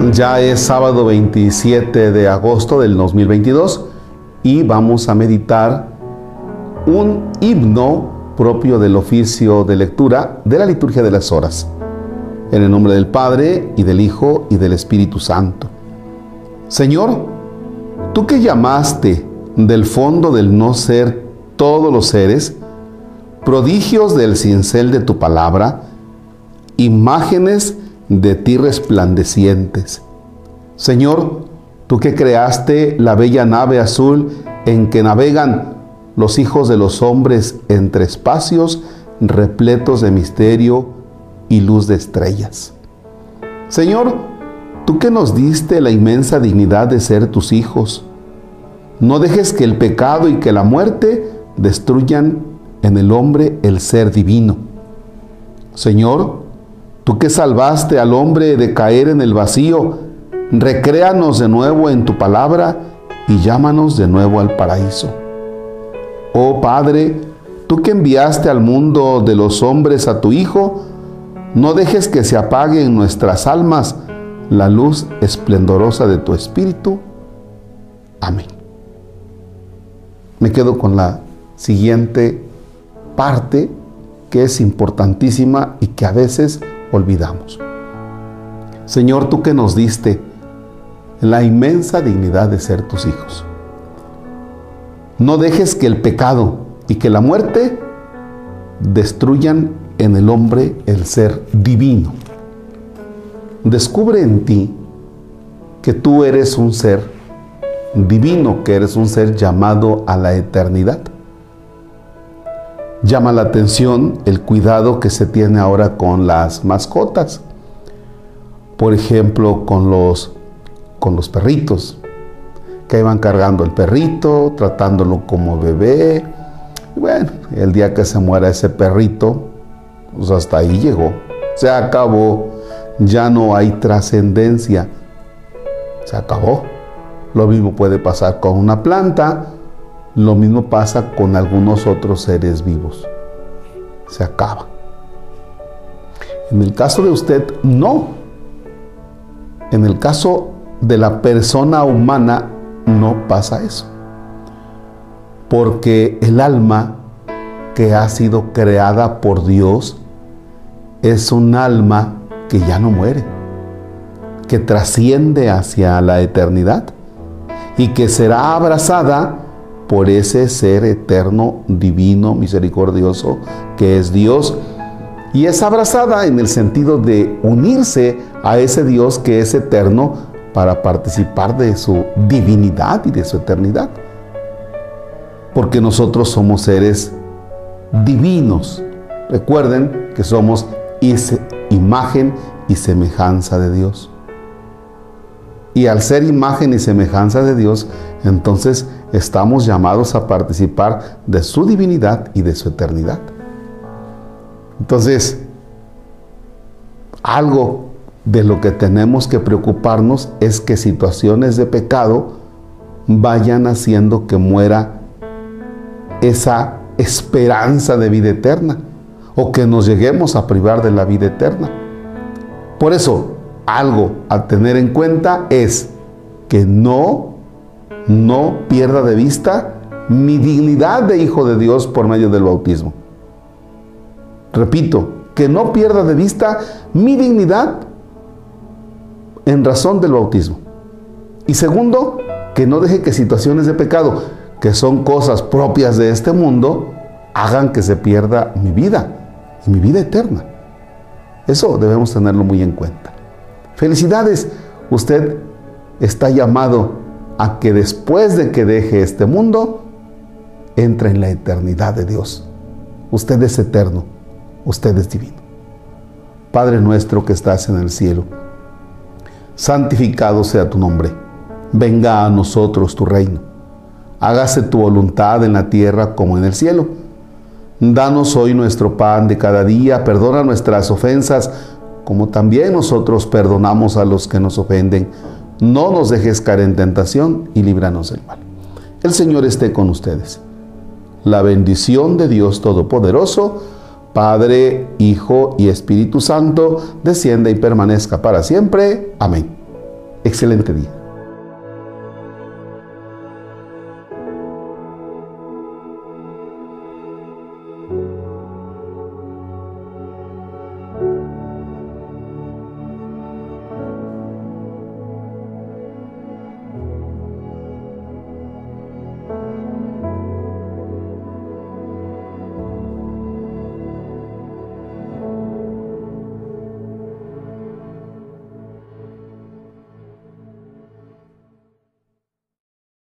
Ya es sábado 27 de agosto del 2022 y vamos a meditar un himno propio del oficio de lectura de la liturgia de las horas. En el nombre del Padre y del Hijo y del Espíritu Santo. Señor, tú que llamaste del fondo del no ser todos los seres, prodigios del cincel de tu palabra, imágenes de ti resplandecientes. Señor, tú que creaste la bella nave azul en que navegan los hijos de los hombres entre espacios repletos de misterio y luz de estrellas. Señor, tú que nos diste la inmensa dignidad de ser tus hijos, no dejes que el pecado y que la muerte destruyan en el hombre el ser divino. Señor, Tú que salvaste al hombre de caer en el vacío, recréanos de nuevo en tu palabra y llámanos de nuevo al paraíso. Oh Padre, tú que enviaste al mundo de los hombres a tu Hijo, no dejes que se apague en nuestras almas la luz esplendorosa de tu Espíritu. Amén. Me quedo con la siguiente parte que es importantísima y que a veces olvidamos. Señor, tú que nos diste la inmensa dignidad de ser tus hijos. No dejes que el pecado y que la muerte destruyan en el hombre el ser divino. Descubre en ti que tú eres un ser divino, que eres un ser llamado a la eternidad Llama la atención el cuidado que se tiene ahora con las mascotas. Por ejemplo, con los, con los perritos, que iban cargando el perrito, tratándolo como bebé. Y bueno, el día que se muera ese perrito, pues hasta ahí llegó. Se acabó. Ya no hay trascendencia. Se acabó. Lo mismo puede pasar con una planta lo mismo pasa con algunos otros seres vivos. Se acaba. En el caso de usted, no. En el caso de la persona humana, no pasa eso. Porque el alma que ha sido creada por Dios es un alma que ya no muere, que trasciende hacia la eternidad y que será abrazada por ese ser eterno, divino, misericordioso que es Dios. Y es abrazada en el sentido de unirse a ese Dios que es eterno para participar de su divinidad y de su eternidad. Porque nosotros somos seres divinos. Recuerden que somos imagen y semejanza de Dios. Y al ser imagen y semejanza de Dios, entonces estamos llamados a participar de su divinidad y de su eternidad. Entonces, algo de lo que tenemos que preocuparnos es que situaciones de pecado vayan haciendo que muera esa esperanza de vida eterna o que nos lleguemos a privar de la vida eterna. Por eso, algo a tener en cuenta es que no no pierda de vista mi dignidad de hijo de Dios por medio del bautismo. Repito, que no pierda de vista mi dignidad en razón del bautismo. Y segundo, que no deje que situaciones de pecado, que son cosas propias de este mundo, hagan que se pierda mi vida y mi vida eterna. Eso debemos tenerlo muy en cuenta. Felicidades, usted está llamado a que después de que deje este mundo, entre en la eternidad de Dios. Usted es eterno, usted es divino. Padre nuestro que estás en el cielo, santificado sea tu nombre. Venga a nosotros tu reino. Hágase tu voluntad en la tierra como en el cielo. Danos hoy nuestro pan de cada día, perdona nuestras ofensas, como también nosotros perdonamos a los que nos ofenden no nos dejes caer en tentación y líbranos del mal. El Señor esté con ustedes. La bendición de Dios Todopoderoso, Padre, Hijo y Espíritu Santo, descienda y permanezca para siempre. Amén. Excelente día.